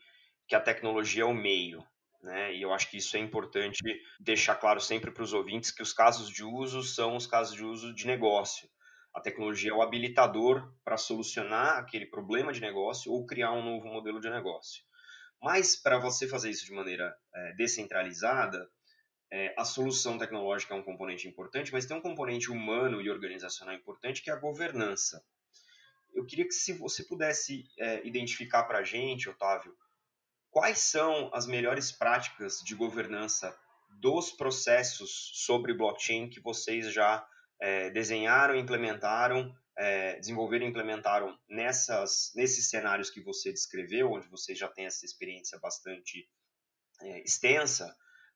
que a tecnologia é o meio, né? E eu acho que isso é importante deixar claro sempre para os ouvintes que os casos de uso são os casos de uso de negócio. A tecnologia é o habilitador para solucionar aquele problema de negócio ou criar um novo modelo de negócio. Mas para você fazer isso de maneira é, descentralizada, é, a solução tecnológica é um componente importante, mas tem um componente humano e organizacional importante que é a governança. eu queria que se você pudesse é, identificar para a gente, Otávio, quais são as melhores práticas de governança dos processos sobre blockchain que vocês já é, desenharam, implementaram, é, desenvolveram e implementaram nessas, nesses cenários que você descreveu, onde você já tem essa experiência bastante é, extensa,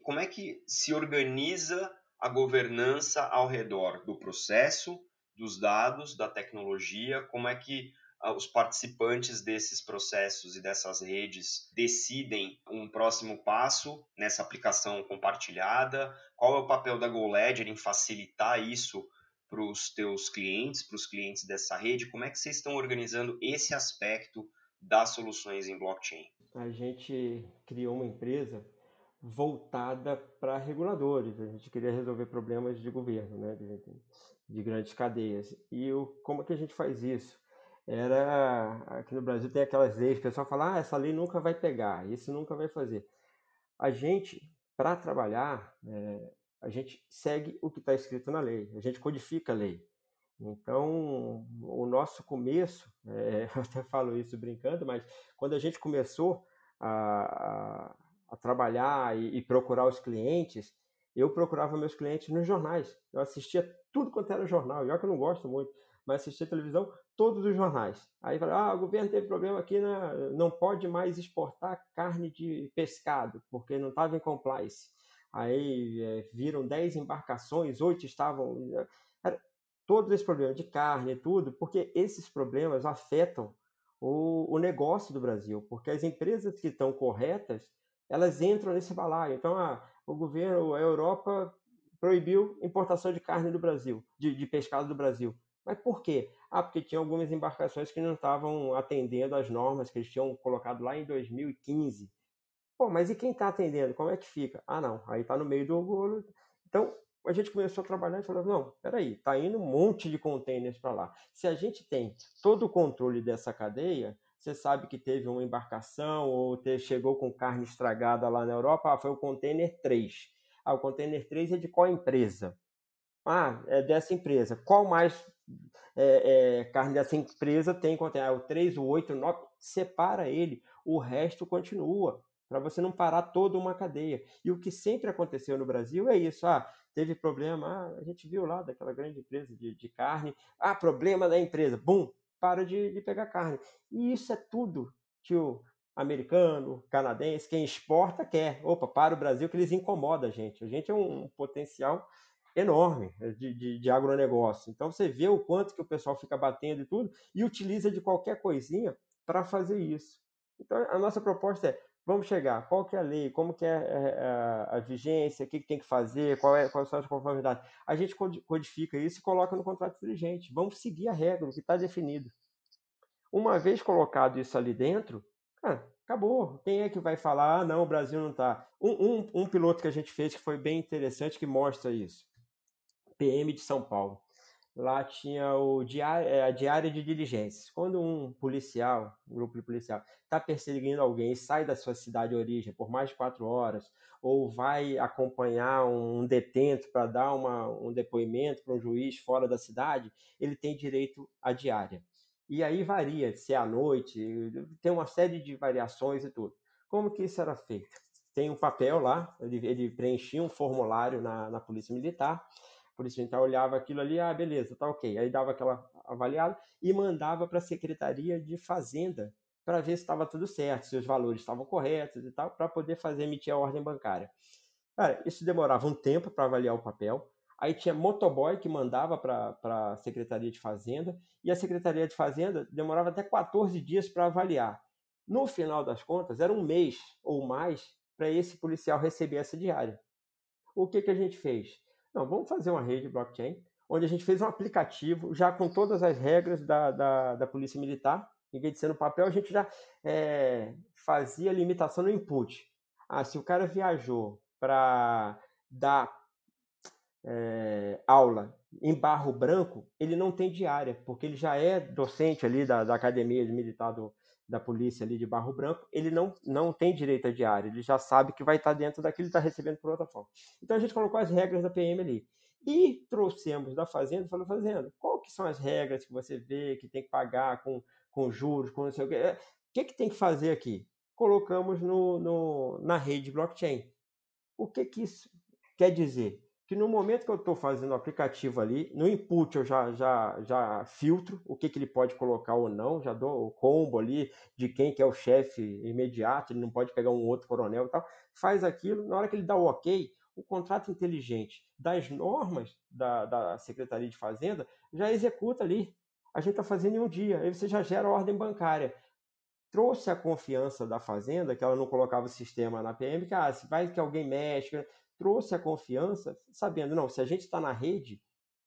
como é que se organiza a governança ao redor do processo, dos dados, da tecnologia, como é que ah, os participantes desses processos e dessas redes decidem um próximo passo nessa aplicação compartilhada? Qual é o papel da GoLedger em facilitar isso para os teus clientes, para os clientes dessa rede? Como é que vocês estão organizando esse aspecto das soluções em blockchain? A gente criou uma empresa voltada para reguladores. A gente queria resolver problemas de governo, né, de, de grandes cadeias. E o, como é que a gente faz isso? Era aqui no Brasil tem aquelas leis, o pessoal fala: "Ah, essa lei nunca vai pegar, isso nunca vai fazer". A gente, para trabalhar, é, a gente segue o que está escrito na lei, a gente codifica a lei. Então, o nosso começo, é, eu até falo isso brincando, mas quando a gente começou a, a trabalhar e, e, procurar os clientes, eu procurava meus clientes nos jornais. Eu assistia tudo quanto era jornal. Olha que eu não gosto muito, mas assistia televisão, todos os jornais. Aí falava, ah, o governo teve problema aqui, na, não pode mais exportar carne de pescado, porque não estava em compliance. Aí é, viram 10 embarcações, oito estavam. Era, todo esse problema de carne e tudo, porque esses problemas afetam o, o negócio do Brasil, porque as empresas que estão corretas elas entram nesse balaio. Então, ah, o governo, a Europa proibiu importação de carne do Brasil, de, de pescado do Brasil. Mas por quê? Ah, porque tinha algumas embarcações que não estavam atendendo às normas que eles tinham colocado lá em 2015. Pô, mas e quem está atendendo? Como é que fica? Ah, não, aí está no meio do orgulho. Então, a gente começou a trabalhar e falou: não, peraí, está indo um monte de containers para lá. Se a gente tem todo o controle dessa cadeia, você sabe que teve uma embarcação ou te, chegou com carne estragada lá na Europa, ah, foi o container 3. Ah, o container 3 é de qual empresa? Ah, é dessa empresa. Qual mais é, é, carne dessa empresa tem container? Ah, o 3, o 8, o 9. Separa ele, o resto continua, para você não parar toda uma cadeia. E o que sempre aconteceu no Brasil é isso. Ah, teve problema, ah, a gente viu lá daquela grande empresa de, de carne. Ah, problema da empresa. Bum, para de, de pegar carne. E isso é tudo que o americano, canadense, quem exporta quer. Opa, para o Brasil que eles incomodam a gente. A gente é um potencial enorme de, de, de, agronegócio. Então você vê o quanto que o pessoal fica batendo e tudo e utiliza de qualquer coisinha para fazer isso. Então a nossa proposta é vamos chegar, qual que é a lei, como que é a, é, é, a, a vigência, o que, que, tem que fazer, qual é, quais são as conformidades. A gente codifica isso e coloca no contrato dirigente. Vamos seguir a regra, o que está definido. Uma vez colocado isso ali dentro, cara, acabou. Quem é que vai falar, ah, não, o Brasil não está? Um, um, um piloto que a gente fez que foi bem interessante, que mostra isso. PM de São Paulo lá tinha o diário, é, a diária de diligências. Quando um policial, um grupo de policial, está perseguindo alguém e sai da sua cidade de origem por mais de quatro horas, ou vai acompanhar um detento para dar uma, um depoimento para um juiz fora da cidade, ele tem direito à diária. E aí varia, se é à noite, tem uma série de variações e tudo. Como que isso era feito? Tem um papel lá, ele, ele preenchia um formulário na, na Polícia Militar, polícia militar olhava aquilo ali, ah, beleza, tá ok. Aí dava aquela avaliada e mandava para a Secretaria de Fazenda para ver se estava tudo certo, se os valores estavam corretos e tal, para poder fazer emitir a ordem bancária. Cara, isso demorava um tempo para avaliar o papel. Aí tinha motoboy que mandava para a Secretaria de Fazenda e a Secretaria de Fazenda demorava até 14 dias para avaliar. No final das contas, era um mês ou mais para esse policial receber essa diária. O que, que a gente fez? Não, vamos fazer uma rede blockchain, onde a gente fez um aplicativo já com todas as regras da, da, da Polícia Militar. Em vez de ser no papel, a gente já é, fazia limitação no input. Ah, se o cara viajou para dar é, aula em barro branco, ele não tem diária, porque ele já é docente ali da, da academia militar do, da polícia ali de Barro Branco, ele não, não tem direito a diário, ele já sabe que vai estar dentro daquilo que está recebendo por outra forma. Então a gente colocou as regras da PM ali. E trouxemos da Fazenda, falou, Fazenda, qual que são as regras que você vê que tem que pagar com, com juros, com não sei o quê? É, o que, que tem que fazer aqui? Colocamos no, no, na rede blockchain. O que, que isso quer dizer? Que no momento que eu estou fazendo o aplicativo ali, no input eu já, já, já filtro o que, que ele pode colocar ou não, já dou o combo ali de quem que é o chefe imediato, ele não pode pegar um outro coronel e tal. Faz aquilo, na hora que ele dá o ok, o contrato inteligente das normas da, da Secretaria de Fazenda já executa ali. A gente está fazendo em um dia, aí você já gera ordem bancária. Trouxe a confiança da Fazenda, que ela não colocava o sistema na PM, que ah, vai que alguém mexe, trouxe a confiança, sabendo, não, se a gente está na rede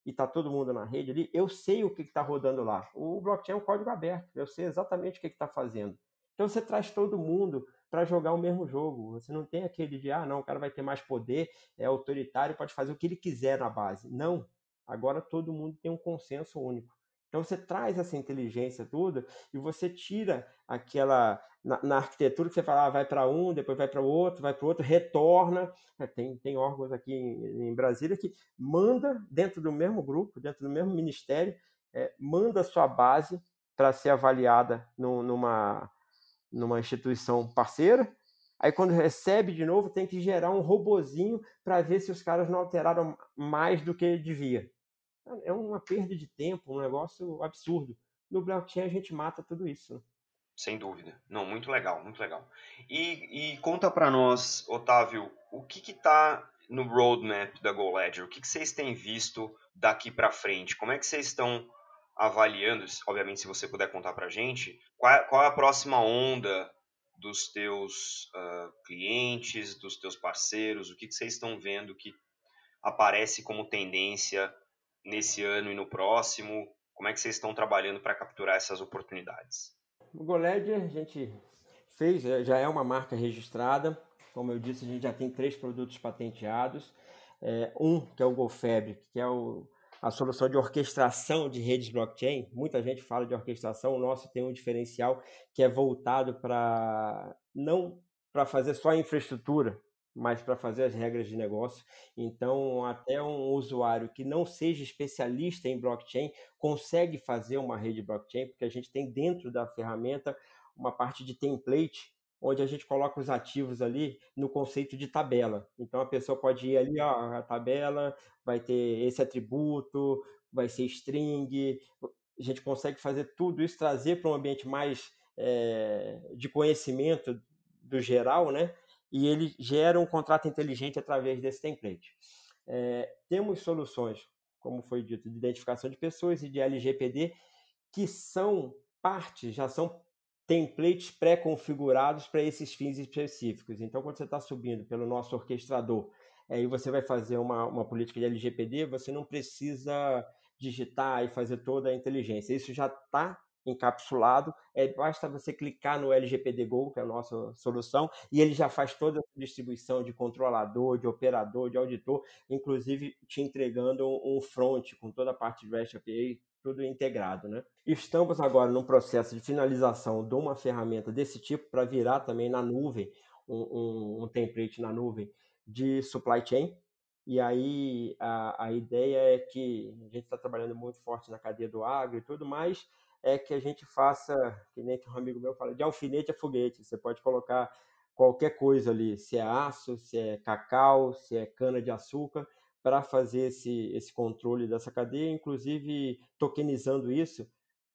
e está todo mundo na rede ali, eu sei o que está rodando lá. O blockchain é um código aberto, eu sei exatamente o que está fazendo. Então você traz todo mundo para jogar o mesmo jogo. Você não tem aquele de, ah, não, o cara vai ter mais poder, é autoritário, pode fazer o que ele quiser na base. Não. Agora todo mundo tem um consenso único. Então você traz essa inteligência toda e você tira aquela na, na arquitetura que você fala, ah, vai para um, depois vai para o outro, vai para o outro, retorna. É, tem, tem órgãos aqui em, em, Brasília que manda dentro do mesmo grupo, dentro do mesmo ministério, é, manda sua base para ser avaliada no, numa numa instituição parceira. Aí quando recebe de novo, tem que gerar um robozinho para ver se os caras não alteraram mais do que devia. É uma perda de tempo, um negócio absurdo. No blockchain a gente mata tudo isso. Né? Sem dúvida. Não, muito legal, muito legal. E, e conta para nós, Otávio, o que está no roadmap da GoLedger? O que, que vocês têm visto daqui para frente? Como é que vocês estão avaliando, obviamente se você puder contar para gente, qual, qual, é a próxima onda dos teus uh, clientes, dos teus parceiros, o que, que vocês estão vendo que aparece como tendência nesse ano e no próximo, como é que vocês estão trabalhando para capturar essas oportunidades? O GoLed a gente fez, já é uma marca registrada, como eu disse, a gente já tem três produtos patenteados, é, um que é o GoFabric, que é o a solução de orquestração de redes blockchain. Muita gente fala de orquestração, o nosso tem um diferencial que é voltado para não para fazer só infraestrutura, mas para fazer as regras de negócio. Então, até um usuário que não seja especialista em blockchain consegue fazer uma rede blockchain, porque a gente tem dentro da ferramenta uma parte de template onde a gente coloca os ativos ali no conceito de tabela. Então a pessoa pode ir ali, ó, a tabela vai ter esse atributo, vai ser string, a gente consegue fazer tudo isso, trazer para um ambiente mais é, de conhecimento do geral, né? E ele gera um contrato inteligente através desse template. É, temos soluções, como foi dito, de identificação de pessoas e de LGPD, que são parte, já são templates pré-configurados para esses fins específicos. Então, quando você está subindo pelo nosso orquestrador aí você vai fazer uma, uma política de LGPD, você não precisa digitar e fazer toda a inteligência. Isso já está encapsulado, é, basta você clicar no LGPD Go, que é a nossa solução, e ele já faz toda a distribuição de controlador, de operador, de auditor, inclusive te entregando um front com toda a parte de REST API tudo integrado, né? Estamos agora num processo de finalização de uma ferramenta desse tipo para virar também na nuvem, um, um, um, template na nuvem de supply chain. E aí a, a ideia é que a gente está trabalhando muito forte na cadeia do agro e tudo mais, é que a gente faça, que nem um amigo meu fala, de alfinete a foguete. Você pode colocar qualquer coisa ali, se é aço, se é cacau, se é cana de açúcar, para fazer esse, esse controle dessa cadeia, inclusive tokenizando isso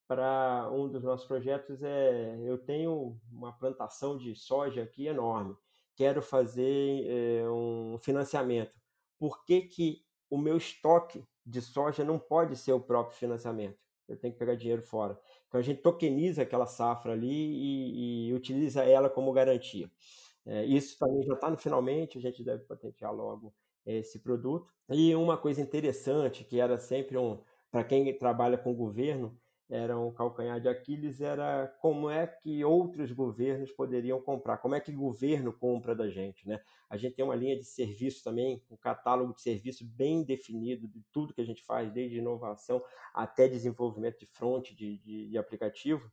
para um dos nossos projetos é eu tenho uma plantação de soja aqui enorme, quero fazer é, um financiamento. Por que, que o meu estoque de soja não pode ser o próprio financiamento? Eu tenho que pegar dinheiro fora. Então a gente tokeniza aquela safra ali e, e utiliza ela como garantia. É, isso também já está no finalmente, a gente deve patentear logo esse produto. E uma coisa interessante, que era sempre um, para quem trabalha com governo, era um calcanhar de Aquiles, era como é que outros governos poderiam comprar, como é que o governo compra da gente, né? A gente tem uma linha de serviço também, um catálogo de serviço bem definido de tudo que a gente faz, desde inovação até desenvolvimento de front, de, de, de aplicativo,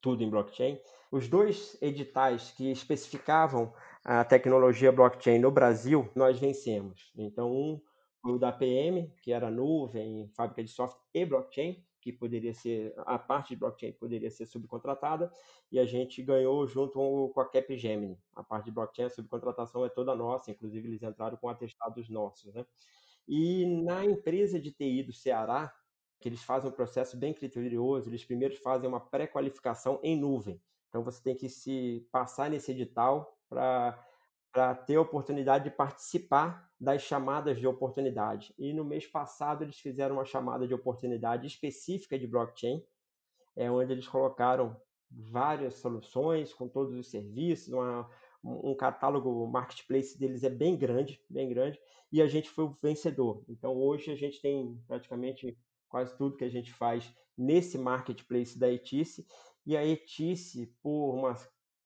tudo em blockchain. Os dois editais que especificavam a tecnologia blockchain no Brasil, nós vencemos. Então, um o da PM, que era nuvem, fábrica de software e blockchain, que poderia ser, a parte de blockchain poderia ser subcontratada, e a gente ganhou junto com a Capgemini. A parte de blockchain, a subcontratação é toda nossa, inclusive eles entraram com atestados nossos, né? E na empresa de TI do Ceará, que eles fazem um processo bem criterioso, eles primeiro fazem uma pré-qualificação em nuvem. Então você tem que se passar nesse edital para ter a oportunidade de participar das chamadas de oportunidade. E no mês passado eles fizeram uma chamada de oportunidade específica de blockchain, é onde eles colocaram várias soluções com todos os serviços, uma, um catálogo o marketplace deles é bem grande, bem grande, e a gente foi o vencedor. Então hoje a gente tem praticamente quase tudo que a gente faz nesse marketplace da Etice, e a Etice, por uma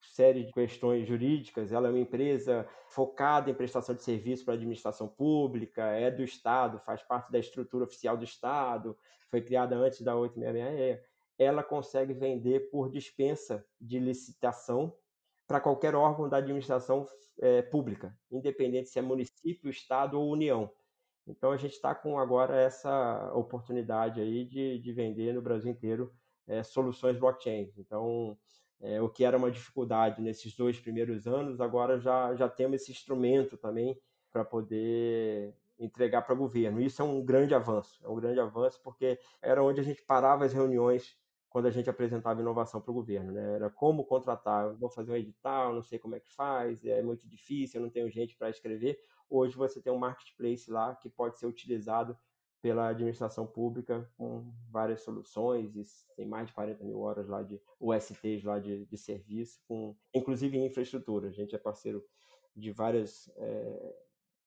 série de questões jurídicas. Ela é uma empresa focada em prestação de serviço para a administração pública, é do Estado, faz parte da estrutura oficial do Estado, foi criada antes da 866. Ela consegue vender por dispensa de licitação para qualquer órgão da administração é, pública, independente se é município, Estado ou União. Então a gente está com agora essa oportunidade aí de, de vender no Brasil inteiro é, soluções blockchain. Então é, o que era uma dificuldade nesses dois primeiros anos, agora já, já temos esse instrumento também para poder entregar para o governo. Isso é um grande avanço, é um grande avanço porque era onde a gente parava as reuniões quando a gente apresentava inovação para o governo, né? Era como contratar, vou fazer um edital, não sei como é que faz, é muito difícil, eu não tenho gente para escrever. Hoje você tem um marketplace lá que pode ser utilizado pela administração pública com várias soluções e tem mais de 40 mil horas lá de USTs lá de, de serviço, com inclusive infraestrutura. A gente é parceiro de várias é,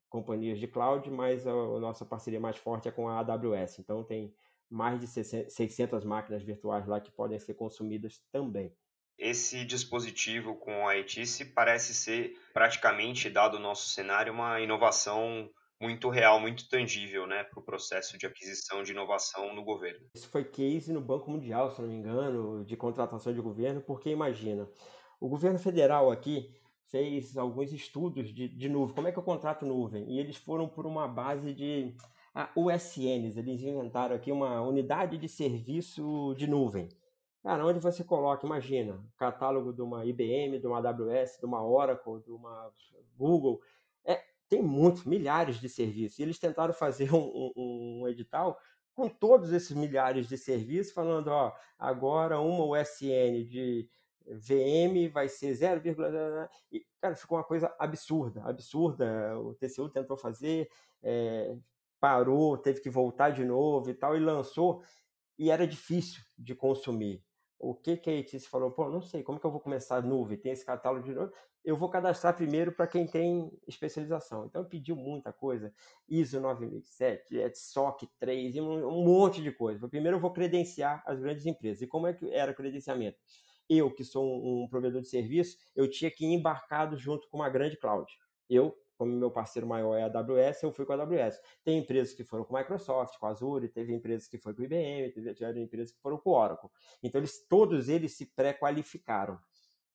companhias de cloud, mas a, a, nossa parceria mais forte é com a AWS. Então tem mais de 600 máquinas virtuais lá que podem ser consumidas também. Esse dispositivo com a ETIC parece ser praticamente, dado o nosso cenário, uma inovação muito real, muito tangível, né, para o processo de aquisição de inovação no governo. Isso foi case no Banco Mundial, se não me engano, de contratação de governo, porque imagina, o governo federal aqui fez alguns estudos de, de nuvem, como é que eu contrato nuvem? E eles foram por uma base de ah, USNs, eles inventaram aqui uma unidade de serviço de nuvem. Cara, onde você coloca, imagina, catálogo de uma IBM, de uma AWS, de uma Oracle, de uma Google, tem muitos, milhares de serviços. E eles tentaram fazer um, um, um edital com todos esses milhares de serviços, falando, ó, agora uma USN de VM vai ser 0, e, cara, ficou uma coisa absurda, absurda. O TCU tentou fazer, é, parou, teve que voltar de novo e tal, e lançou, e era difícil de consumir. O que que a ETIS falou? Pô, não sei, como que eu vou começar nuvem? Tem esse catálogo de nuvem? eu vou cadastrar primeiro para quem tem especialização. Então, pediu muita coisa, ISO 9007, SOC 3, um, um monte de coisa. Primeiro, eu vou credenciar as grandes empresas. E como é que era o credenciamento? Eu, que sou um, um provedor de serviço, eu tinha que ir embarcado junto com uma grande cloud. Eu, como meu parceiro maior é a AWS, eu fui com a AWS. Tem empresas que foram com a Microsoft, com a Azure, teve empresas que foram com o IBM, teve empresas que foram com o Oracle. Então, eles, todos eles se pré-qualificaram.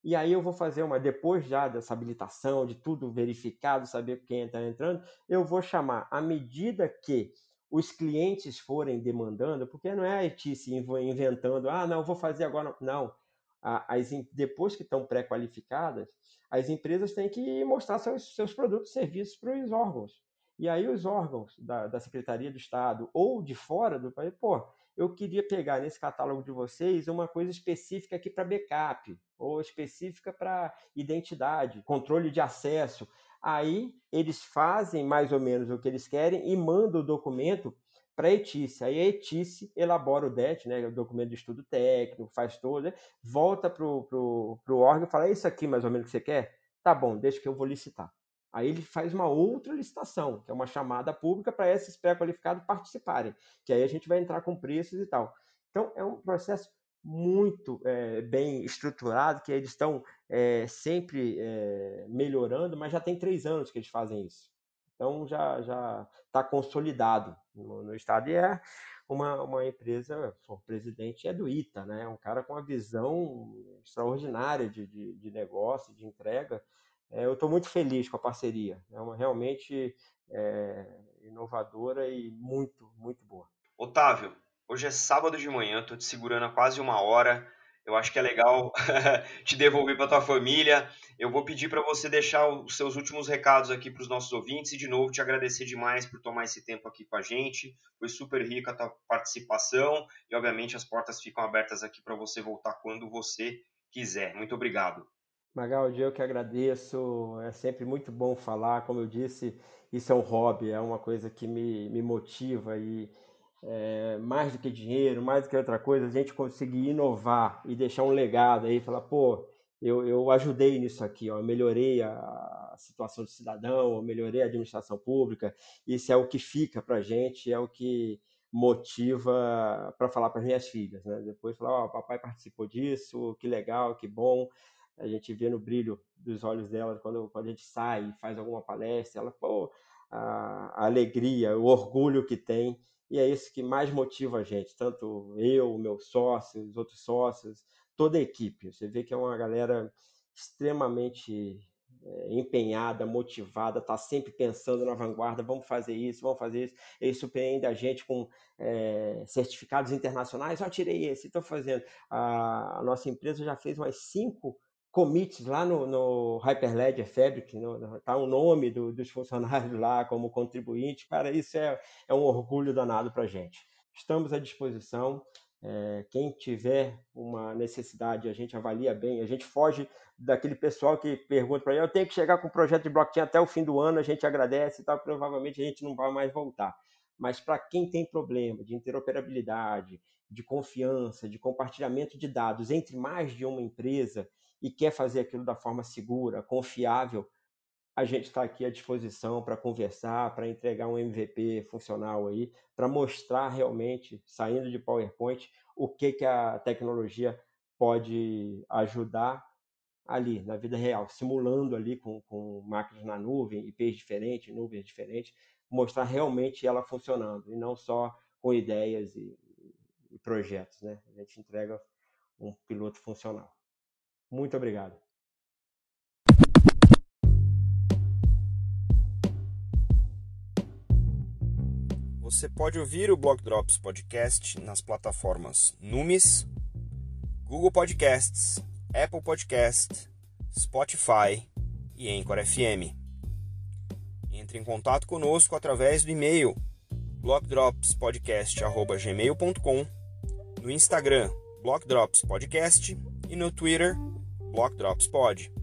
E aí eu vou fazer uma, depois já dessa habilitação, de tudo verificado, saber quem está entrando, eu vou chamar, à medida que os clientes forem demandando, porque não é a se inventando, ah, não, vou fazer agora. Não. As, depois que estão pré-qualificadas, as empresas têm que mostrar seus, seus produtos e serviços para os órgãos. E aí os órgãos da, da Secretaria do Estado ou de fora do país, pô, eu queria pegar nesse catálogo de vocês uma coisa específica aqui para backup, ou específica para identidade, controle de acesso. Aí eles fazem mais ou menos o que eles querem e mandam o documento para a ETICE. Aí a ETICE elabora o DET, né, o documento de estudo técnico, faz todo, né, volta para o órgão e fala: é isso aqui mais ou menos que você quer? Tá bom, deixa que eu vou licitar. Aí ele faz uma outra licitação, que é uma chamada pública para esses pré-qualificados participarem, que aí a gente vai entrar com preços e tal. Então é um processo muito é, bem estruturado, que eles estão é, sempre é, melhorando, mas já tem três anos que eles fazem isso. Então já está consolidado no, no, estado e é uma, uma empresa, o presidente é do ITA, né? Um cara com uma visão extraordinária de, de, de negócio, de entrega é, eu estou muito feliz com a parceria. É uma, realmente, é, inovadora e muito, muito boa. Otávio, hoje é sábado de manhã, estou te segurando há quase uma hora. Eu acho que é legal te devolver para tua família. Eu vou pedir para você deixar os seus últimos recados aqui para os nossos ouvintes e de novo te agradecer demais por tomar esse tempo aqui com a gente. Foi super rica a tua participação e obviamente as portas ficam abertas aqui para você voltar quando você quiser. Muito obrigado. Magal, eu que agradeço. É sempre muito bom falar. Como eu disse, isso é um hobby, é uma coisa que me, me motiva e é, mais do que dinheiro, mais do que outra coisa, a gente conseguir inovar e deixar um legado aí, falar, pô, eu, eu ajudei nisso aqui, ó, eu melhorei a situação do cidadão, eu melhorei a administração pública, isso é o que fica para a gente, é o que motiva para falar para as minhas filhas, né? Depois falar, ó, oh, papai participou disso, que legal, que bom, a gente vê no brilho dos olhos dela quando, quando a gente sai e faz alguma palestra, ela, pô, a, a alegria, o orgulho que tem e é isso que mais motiva a gente, tanto eu, meus sócios, outros sócios, toda a equipe. Você vê que é uma galera extremamente é, empenhada, motivada, está sempre pensando na vanguarda, vamos fazer isso, vamos fazer isso. Eles surpreendem a gente com é, certificados internacionais, eu tirei esse, estou fazendo. A, a, nossa empresa já fez umas cinco commits lá no, no Hyperledger Fabric, está o nome do, dos funcionários lá como contribuinte. Cara, isso é, é um orgulho danado para gente. Estamos à disposição. É, quem tiver uma necessidade, a gente avalia bem, a gente foge daquele pessoal que pergunta para mim, eu tenho que chegar com o projeto de blockchain até o fim do ano, a gente agradece e tal, provavelmente a gente não vai mais voltar. Mas para quem tem problema de interoperabilidade, de confiança, de compartilhamento de dados entre mais de uma empresa, e quer fazer aquilo da forma segura, confiável, a gente está aqui à disposição para conversar, para entregar um MVP funcional aí, para mostrar realmente, saindo de PowerPoint, o que, que a tecnologia pode ajudar ali, na vida real, simulando ali com, com máquinas na nuvem, IPs diferentes, nuvens diferentes, mostrar realmente ela funcionando, e não só com ideias e, e projetos. Né? A gente entrega um piloto funcional. Muito obrigado. Você pode ouvir o Block Drops Podcast nas plataformas Numis, Google Podcasts, Apple Podcast, Spotify e Anchor FM. Entre em contato conosco através do e-mail blockdropspodcast.gmail.com, no Instagram Block Drops Podcast e no Twitter Block Drops Pod.